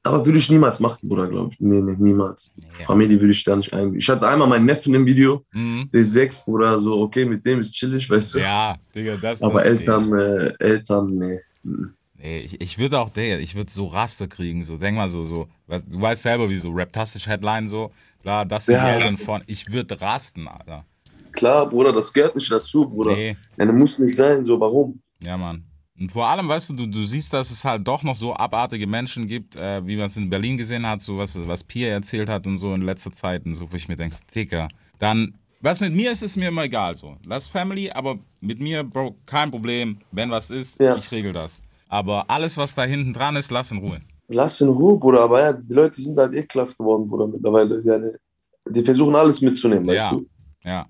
Aber würde ich niemals machen, Bruder, glaube ich. Nee, nee, niemals. Ja. Familie würde ich da nicht ein. Ich hatte einmal meinen Neffen im Video, Mhm. der ist sechs, Bruder, so, okay, mit dem ist chillig, weißt du. Ja, Digga, das Aber das Eltern, äh, Eltern, nee. Mhm. Nee, ich, ich würde auch, Digga, ich würde so Raster kriegen, so, denk mal so, so, du weißt selber, wie so Raptastisch Headline, so, bla, das sind Ja. die Eltern von, ich würde rasten, Alter. Klar, Bruder, das gehört nicht dazu, Bruder. Nee, Ja, das muss nicht sein, so, warum? ja, Mann. Und vor allem, weißt du, du, du siehst, dass es halt doch noch so abartige Menschen gibt, äh, wie man es in Berlin gesehen hat, so was, was Pia erzählt hat und so in letzter Zeit und so, wo ich mir denke, Dicker, dann, was mit mir ist, ist mir immer egal so. Lass Family, aber mit mir, Bro, kein Problem. Wenn was ist, Ja. ich regel das. Aber alles, was da hinten dran ist, lass in Ruhe. Lass in Ruhe, Bruder. Aber ja, die Leute sind halt ekelhaft geworden, Bruder, mittlerweile. Ja. Die versuchen alles mitzunehmen, weißt Ja. du? Ja,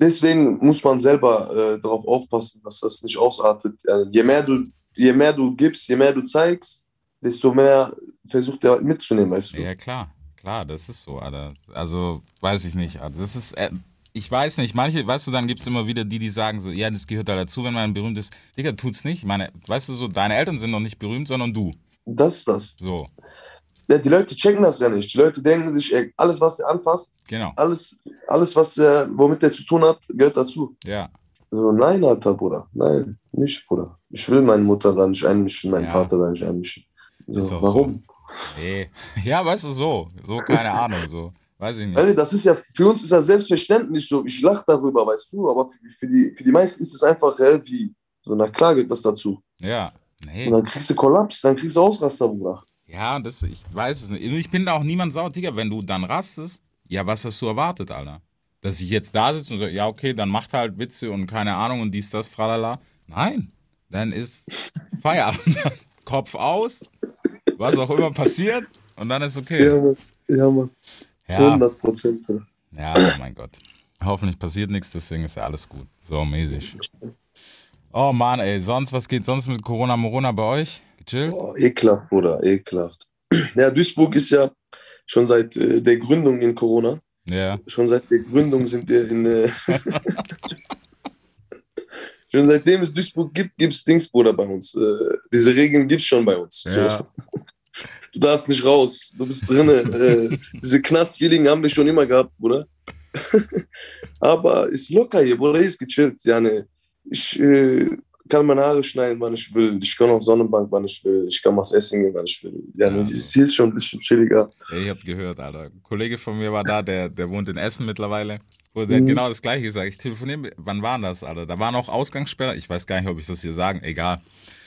Deswegen muss man selber äh, darauf aufpassen, dass das nicht ausartet. Ja, je, mehr du, je mehr du gibst, je mehr du zeigst, desto mehr versucht er halt mitzunehmen, weißt du? ja klar, klar, das ist so, Alter. Also, weiß ich nicht, Alter. Das ist, äh, ich weiß nicht, manche, weißt du, dann gibt es immer wieder die, die sagen so, ja, das gehört da dazu, wenn man berühmt ist. Digga, tut's nicht. Ich meine, weißt du so, deine Eltern sind noch nicht berühmt, sondern du. Das ist das. So, die Leute checken das ja nicht. Die Leute denken sich, ey, alles, was er anfasst, genau. alles, alles was er, womit er zu tun hat, gehört dazu. Ja, So, nein, Alter, Bruder. Nein, nicht, Bruder. Ich will meine Mutter da nicht einmischen, meinen Ja. Vater da nicht einmischen. So, warum? nee. Ja, weißt du, so. So, keine Ahnung, so. Weiß ich nicht. Das ist ja, für uns ist das selbstverständlich so. Ich lache darüber, weißt du, aber für, für, die, für die meisten ist es einfach, hä, wie, so, na klar gehört das dazu. Ja, nee. Und dann kriegst du Kollaps, dann kriegst du Ausraster, Bruder. Ja, das, ich weiß es nicht. Ich bin da auch niemand sauer, Digga. Wenn du dann rastest, ja, was hast du erwartet, Alter? Dass ich jetzt da sitze und sage, ja, okay, dann macht halt Witze und keine Ahnung und dies, das, tralala. Nein, dann ist Feierabend. Kopf aus, was auch immer passiert und dann ist okay. Ja, Mann. Ja, Mann. Ja, 100 Prozent. Ja, oh mein Gott. Hoffentlich passiert nichts, deswegen ist ja alles gut. So mäßig. Oh Mann, ey, sonst, was geht sonst mit Corona, Morona bei euch? Gechillt? Oh, ekelhaft, Bruder, ekelhaft. Ja, Duisburg ist ja schon seit äh, der Gründung in Corona. Ja, Schon seit der Gründung sind wir in. Äh, schon seitdem es Duisburg gibt, gibt es Dings, Bruder, bei uns. Äh, diese Regeln gibt es schon bei uns. ja. So. Du darfst nicht raus, du bist drinne. äh, diese Knast-Feeling haben wir schon immer gehabt, Bruder. Aber ist locker hier, Bruder, ist gechillt. Ja, ne. Ich äh, kann meine Haare schneiden, wann ich will. Ich kann auf Sonnenbank, wann ich will. Ich kann was essen gehen, wann ich will. Ja. Ja. Hier ist schon ein bisschen chilliger. Ich hab gehört, Alter. Ein Kollege von mir war da, der, der wohnt in Essen mittlerweile. Und der hat Mhm. genau das gleiche gesagt. Ich telefoniere, wann war das, Alter? Da war noch Ausgangssperre. Ich weiß gar nicht, ob ich das hier sagen, egal.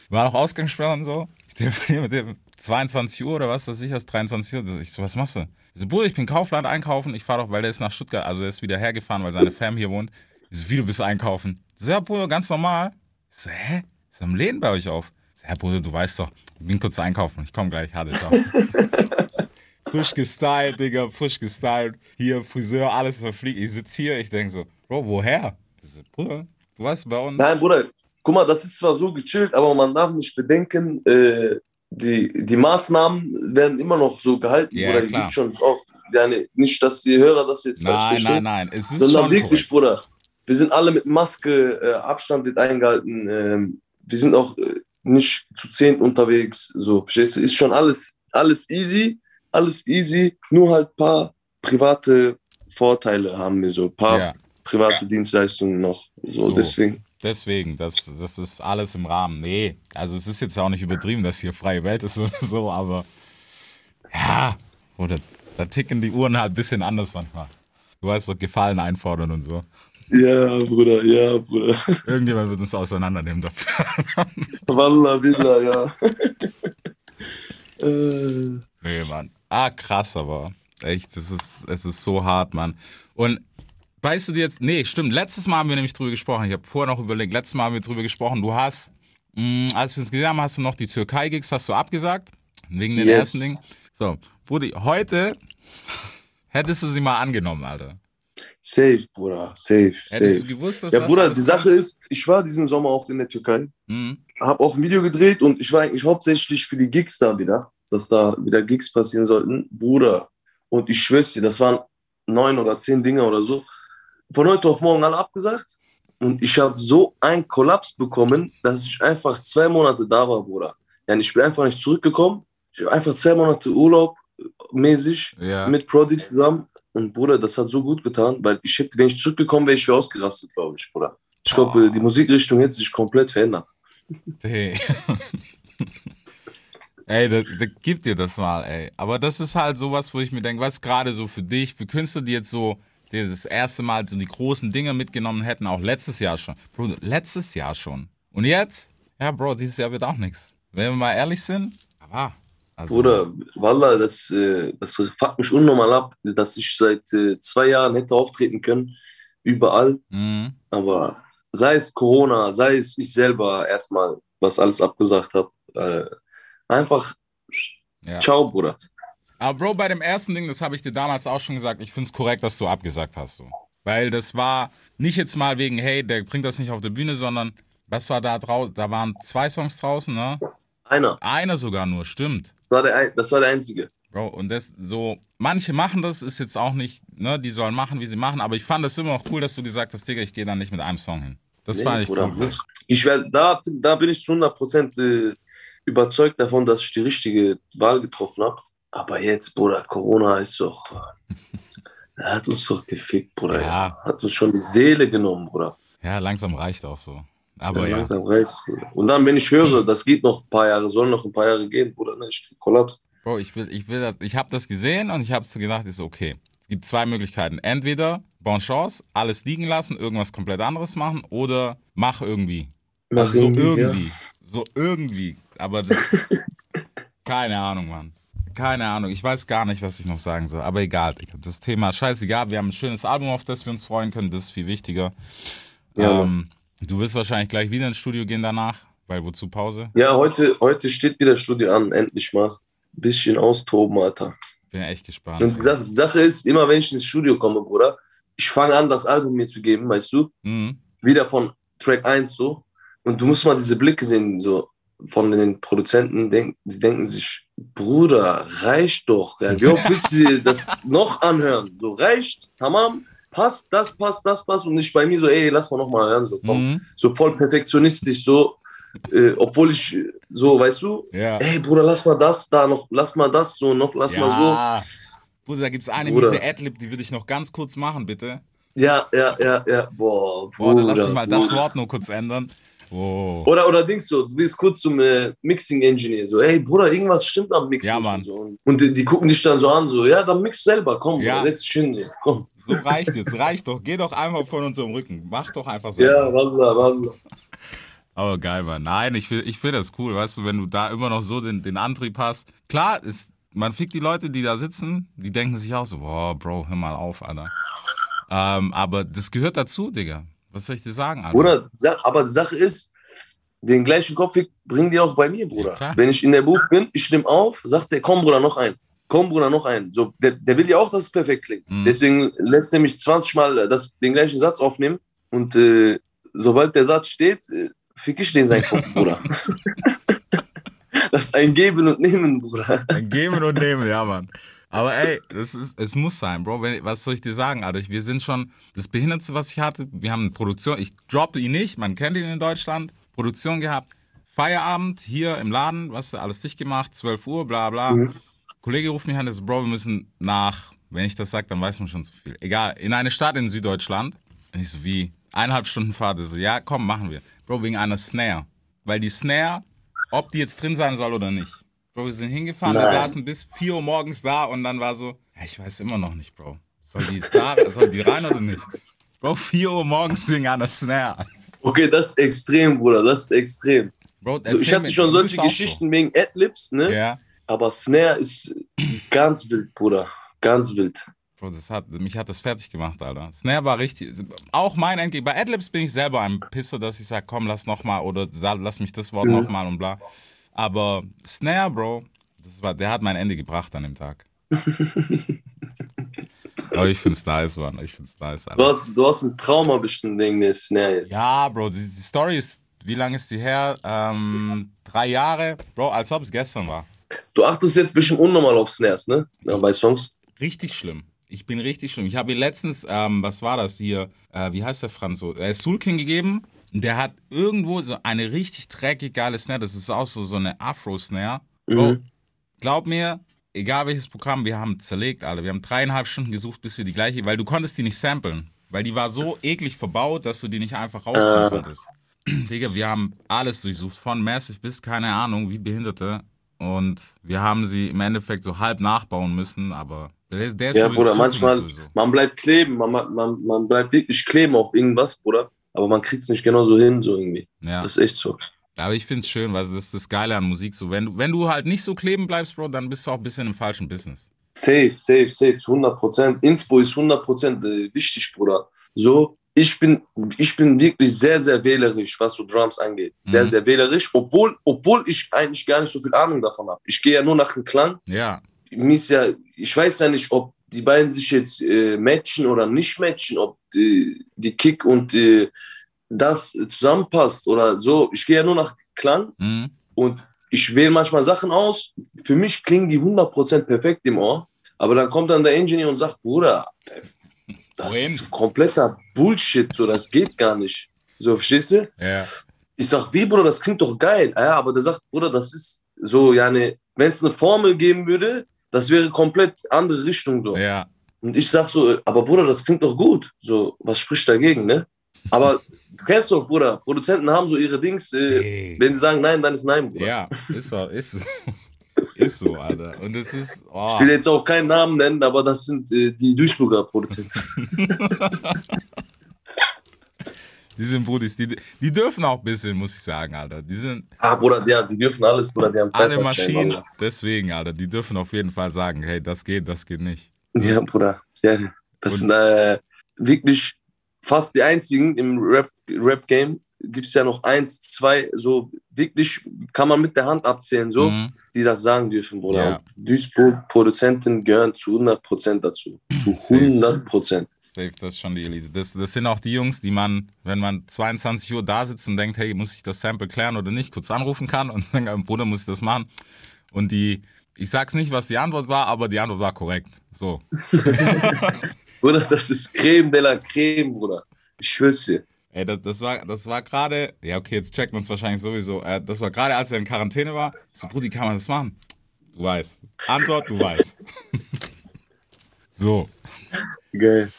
War noch Ausgangssperre und so. Ich telefoniere mit dem 22 Uhr oder was, weiß ich was, 23 Uhr. Ich so, was machst du? Ich so, Bruder, ich bin Kaufland einkaufen. Ich fahre doch, weil der ist nach Stuttgart, also er ist wieder hergefahren, weil seine Fam hier wohnt. Ich so, wie du bist einkaufen? Ich so, ja, Bruder, ganz normal. Ich so, hä? Ist am Läden bei euch auf? Ich so, ja, Bruder, du weißt doch, ich bin kurz einkaufen. Ich komme gleich, hatte ich auch. frisch gestylt, Digga, frisch gestylt. Hier, Friseur, alles verfliegt. Ich sitze hier, ich denke so, Bro, woher? So, Bruder, du weißt bei uns. Nein, Bruder, guck mal, das ist zwar so gechillt, aber man darf nicht bedenken, äh, die, die Maßnahmen werden immer noch so gehalten. Ja, Bruder, die gibt schon auch. Ja, ne, nicht, dass die Hörer das jetzt falsch nein, verstehen. nein, nein, es ist sondern schon wirklich, korrekt. Bruder. Wir sind alle mit Maske, äh, Abstand wird eingehalten. ähm, wir sind auch äh, nicht zu zehn unterwegs. So, verstehst du? Ist schon alles, alles easy, alles easy. Nur halt ein paar private Vorteile haben wir so. Ein paar Ja. private Dienstleistungen noch. So, So. deswegen. Deswegen, das, das ist alles im Rahmen. Nee, also es ist jetzt auch nicht übertrieben, dass hier freie Welt ist oder so, aber ja, oder da ticken die Uhren halt ein bisschen anders manchmal. Du weißt so, Gefallen einfordern und so. Ja, Bruder, ja, Bruder. Irgendjemand wird uns auseinandernehmen dafür. Wallah, Billah, ja. äh, Nee, Mann. Ah, krass, aber echt, das ist, es ist so hart, Mann. Und weißt du dir jetzt, nee, stimmt, letztes Mal haben wir nämlich drüber gesprochen. Ich habe vorher noch überlegt, letztes Mal haben wir drüber gesprochen. Du hast, mh, als wir uns gesehen haben, hast du noch die Türkei-Gigs, hast du abgesagt, wegen den Yes. ersten Dingen. So, Brudi, heute hättest du sie mal angenommen, Alter. Safe, Bruder, safe, Hättest safe. du gewusst, dass Ja, das Bruder, die Sache ist, ich war diesen Sommer auch in der Türkei. Mhm. habe auch ein Video gedreht und ich war eigentlich hauptsächlich für die Gigs da wieder, dass da wieder Gigs passieren sollten. Bruder, und ich schwör's dir, das waren neun oder zehn Dinge oder so. Von heute auf morgen alle abgesagt. Und ich habe so einen Kollaps bekommen, dass ich einfach zwei Monate da war, Bruder. Ja, ich bin einfach nicht zurückgekommen. Ich habe einfach zwei Monate Urlaub mäßig Ja. mit Prodi zusammen. Und Bruder, das hat so gut getan, weil ich hätte, wenn ich zurückgekommen wäre, ich wäre ausgerastet, glaube ich, Bruder. Ich glaube, Oh. die Musikrichtung hätte sich komplett verändert. Hey. ey, da, da gib dir das mal, ey. Aber das ist halt sowas, wo ich mir denke, was gerade so für dich, für Künstler, die jetzt so die das erste Mal so die großen Dinge mitgenommen hätten, auch letztes Jahr schon. Bro, letztes Jahr schon. Und jetzt? Ja, Bro, dieses Jahr wird auch nichts. Wenn wir mal ehrlich sind, aber. Also, Bruder, Wallah, das, äh, das fuckt mich unnormal ab, dass ich seit äh, zwei Jahren hätte auftreten können, überall. Mhm. Aber sei es Corona, sei es ich selber erstmal, was alles abgesagt habe. Äh, einfach Ja. ciao, Bruder. Aber Bro, bei dem ersten Ding, das habe ich dir damals auch schon gesagt, ich finde es korrekt, dass du abgesagt hast. So. Weil das war nicht jetzt mal wegen, hey, der bringt das nicht auf der Bühne, sondern was war da draußen? Da waren zwei Songs draußen, ne? Einer. Einer sogar nur, stimmt. Das war der, das war der einzige. Bro, und das so, manche machen das, ist jetzt auch nicht, ne, die sollen machen, wie sie machen, aber ich fand es immer noch cool, dass du gesagt hast, Digga, ich gehe da nicht mit einem Song hin. Das Nee, fand ich Bruder. cool. Ich werde, da, da bin ich zu 100% äh, überzeugt davon, dass ich die richtige Wahl getroffen habe. Aber jetzt, Bruder, Corona ist doch. Er hat uns doch gefickt, Bruder. Ja. Hat uns schon die Seele genommen, Bruder. Ja, langsam reicht auch so. Aber ja. langsam Bruder. Und dann, wenn ich höre, das geht noch ein paar Jahre, soll noch ein paar Jahre gehen, Bruder, ne, ich krieg Kollaps. Bro, ich will, ich will, ich habe das gesehen und ich habe so gedacht, ist okay. Es gibt zwei Möglichkeiten. Entweder Bon Chance, alles liegen lassen, irgendwas komplett anderes machen oder mach irgendwie. Mach Also so irgendwie, ja. irgendwie. So irgendwie. Aber das. keine Ahnung, Mann. Keine Ahnung. Ich weiß gar nicht, was ich noch sagen soll. Aber egal, Digga. Das Thema scheißegal. Wir haben ein schönes Album, auf das wir uns freuen können. Das ist viel wichtiger. Ja, ähm, du wirst wahrscheinlich gleich wieder ins Studio gehen danach. Weil wozu Pause? Ja, heute, heute steht wieder Studio an, endlich mal. Bisschen austoben, Alter. Bin echt gespannt. Und die Sache, die Sache ist, immer wenn ich ins Studio komme, Bruder, ich fange an, das Album mir zu geben, weißt du? Mhm. Wieder von Track 1 so. Und du musst mal diese Blicke sehen, so von den Produzenten, denk, sie denken sich, Bruder, reicht doch. Ja. Wie oft willst du das noch anhören? So, reicht, tamam, passt, das passt, das passt. Und nicht bei mir so, ey, lass mal noch mal hören, so, komm. Mhm. So voll perfektionistisch, so, äh, obwohl ich so, weißt du, Ja. ey, Bruder, lass mal das da noch, lass mal das so, noch, lass mal so. Bruder, da gibt es eine Bruder. miese Adlib, die würde ich noch ganz kurz machen, bitte. Ja, ja, ja, ja. Boah, Boah, dann lass Bruder, mich mal das Bruder. Wort nur kurz ändern. Oh. Oder, oder Dings so, du willst kurz zum äh, Mixing-Engineer, so, ey Bruder, irgendwas stimmt am Mixing. Ja, Mann. Und, so. und die, die gucken dich dann so an, so, ja, dann mix selber, komm, Ja. Bruder, setz dich hin, komm. So reicht jetzt, reicht doch. Geh doch einfach von unserem Rücken. Mach doch einfach so. Ja, wallah, wallah. Aber geil, Mann. Nein, ich, ich finde das cool, weißt du, wenn du da immer noch so den, den Antrieb hast. Klar, ist, man fickt die Leute, die da sitzen, die denken sich auch so, boah, Bro, hör mal auf, Alter. Ähm, aber das gehört dazu, Digga. Was soll ich dir sagen, Alter? Bruder, aber die Sache ist, den gleichen Kopf bringen die auch bei mir, Ja, Bruder. klar. Wenn ich in der Booth bin, ich nehme auf, sagt der, komm, Bruder, noch ein. Komm, Bruder, noch ein. So, der, der will ja auch, dass es perfekt klingt. Mhm. Deswegen lässt er mich 20 Mal das, den gleichen Satz aufnehmen und äh, sobald der Satz steht, äh, fick ich den seinen Kopf, Bruder. das ist ein Geben und Nehmen, Bruder. Dann geben und nehmen, ja, Mann. Aber ey, das ist, es muss sein, Bro. Was soll ich dir sagen, Alter? Wir sind schon das Behindertste, was ich hatte. Wir haben eine Produktion, ich droppe ihn nicht, man kennt ihn in Deutschland. Produktion gehabt. Feierabend hier im Laden, was alles dicht gemacht, 12 Uhr, bla bla. Mhm. Kollege ruft mich an, der so, Bro, wir müssen nach, wenn ich das sage, dann weiß man schon zu viel. Egal, in eine Stadt in Süddeutschland. Und ich so, wie? Eineinhalb Stunden Fahrt. Ich so, ja, komm, machen wir. Bro, wegen einer Snare. Weil die Snare, ob die jetzt drin sein soll oder nicht. Bro, wir sind hingefahren, wir Nein. saßen bis 4 Uhr morgens da und dann war so, ja, ich weiß immer noch nicht, Bro. Soll die jetzt da, soll die rein oder nicht? Bro, 4 Uhr morgens an der Snare. Okay, das ist extrem, Bruder, das ist extrem. Bro, So, ich hatte schon solche Geschichten wegen Adlibs, ne? So. Ja. Aber Snare ist ganz wild, Bruder. Ganz wild. Bro, das hat, mich hat das fertig gemacht, Alter. Snare war richtig, auch mein Endgame. Bei Adlibs bin ich selber ein Pisser, dass ich sage, komm, lass noch mal oder lass mich das Wort Mhm. noch mal und bla. Aber Snare, Bro, das war, der hat mein Ende gebracht an dem Tag. Aber ich find's nice, Mann. Ich find's nice, Du Alter. hast, du hast ein Trauma bestimmt wegen der Snare jetzt. Ja, Bro, die, die Story ist, wie lange ist die her? Ähm, drei Jahre. Bro, als ob es gestern war. Du achtest jetzt bestimmt unnormal auf Snares, ne? Ja, bei Songs. Richtig schlimm. Ich bin richtig schlimm. Ich habe ihr letztens, ähm, was war das hier? Äh, wie heißt der Franz so? Er ist Sulkin gegeben. Der hat irgendwo so eine richtig dreckig geile Snare. Das ist auch so, so eine Afro-Snare. Mhm. glaub mir, egal welches Programm, wir haben zerlegt, alle. Wir haben dreieinhalb Stunden gesucht, bis wir die gleiche, weil du konntest die nicht samplen. Weil die war so eklig verbaut, dass du die nicht einfach rausziehen konntest. Digga, wir haben alles durchsucht, von Massive bis keine Ahnung, wie Behinderte. Und wir haben sie im Endeffekt so halb nachbauen müssen, aber der, der ist Ja, Bruder, manchmal, sowieso. man bleibt kleben, man, man, man bleibt wirklich kleben auf irgendwas, Bruder. Aber man kriegt es nicht genauso hin, so irgendwie. Ja. Das ist echt so. Aber ich find's schön, weil das ist das Geile an Musik. So, wenn du, wenn du halt nicht so kleben bleibst, Bro, dann bist du auch ein bisschen im falschen Business. Safe, safe, safe, 100 Prozent. Inspo ist 100 Prozent äh, wichtig, Bruder. So, ich bin, ich bin wirklich sehr, sehr wählerisch, was so Drums angeht. Sehr, Mhm. sehr wählerisch, obwohl, obwohl ich eigentlich gar nicht so viel Ahnung davon habe. Ich gehe ja nur nach dem Klang. Ja. Ja, ich weiß ja nicht, ob die beiden sich jetzt äh, matchen oder nicht matchen, ob die, die Kick und äh, das zusammenpasst oder so. Ich gehe ja nur nach Klang Mhm. und ich wähle manchmal Sachen aus. Für mich klingen die 100% perfekt im Ohr. Aber dann kommt dann der Engineer und sagt, Bruder, das ist kompletter Bullshit, so, das geht gar nicht. So, verstehst du? Ja. Ich sag, wie, Bruder, das klingt doch geil. Ja, aber der sagt, Bruder, das ist so, ja, ne, wenn es eine Formel geben würde, das wäre komplett andere Richtung so. Ja. Und ich sag so, aber Bruder, das klingt doch gut. So, was spricht dagegen, ne? Aber du kennst doch, Bruder, Produzenten haben so ihre Dings, äh, Ey. wenn sie sagen nein, dann ist nein, Bruder. Ja, ist so, ist so. Ist so, Alter. Und es ist. Oh. Ich will jetzt auch keinen Namen nennen, aber das sind äh, die Duisburger Produzenten. Die sind Brudis, die, die dürfen auch ein bisschen, muss ich sagen, Alter. Die sind ah, Bruder, ja, die dürfen alles, Bruder, die haben alle Maschinen. Alter. Deswegen, Alter, die dürfen auf jeden Fall sagen, hey, das geht, das geht nicht. Ja, Bruder, ja. Das Und- sind äh, wirklich fast die einzigen im Rap-Game. Rap Gibt es ja noch eins, zwei, so wirklich kann man mit der Hand abzählen, so, Mhm. die das sagen dürfen, Bruder. Ja. Duisburg-Produzenten gehören zu 100% dazu. Zu 100%. Safe, das ist schon die Elite. Das, das sind auch die Jungs, die man, wenn man 22 Uhr da sitzt und denkt, hey, muss ich das Sample klären oder nicht, kurz anrufen kann und sagen, Bruder, muss ich das machen? Und die, ich sag's nicht, was die Antwort war, aber die Antwort war korrekt. So. Bruder, das ist Creme de la Creme, Bruder. Ich schwör's dir. Ey, das, das war, das war gerade, ja, okay, jetzt checkt man es wahrscheinlich sowieso. Äh, das war gerade, als er in Quarantäne war. Ich so, Brudi, kann man das machen? Du weißt. Antwort, du weißt. so. Geil.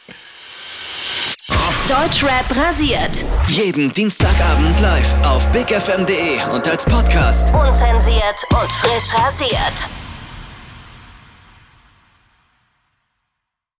Deutschrap rasiert. Jeden Dienstagabend live auf bigfm.de und als Podcast. Unzensiert und frisch rasiert.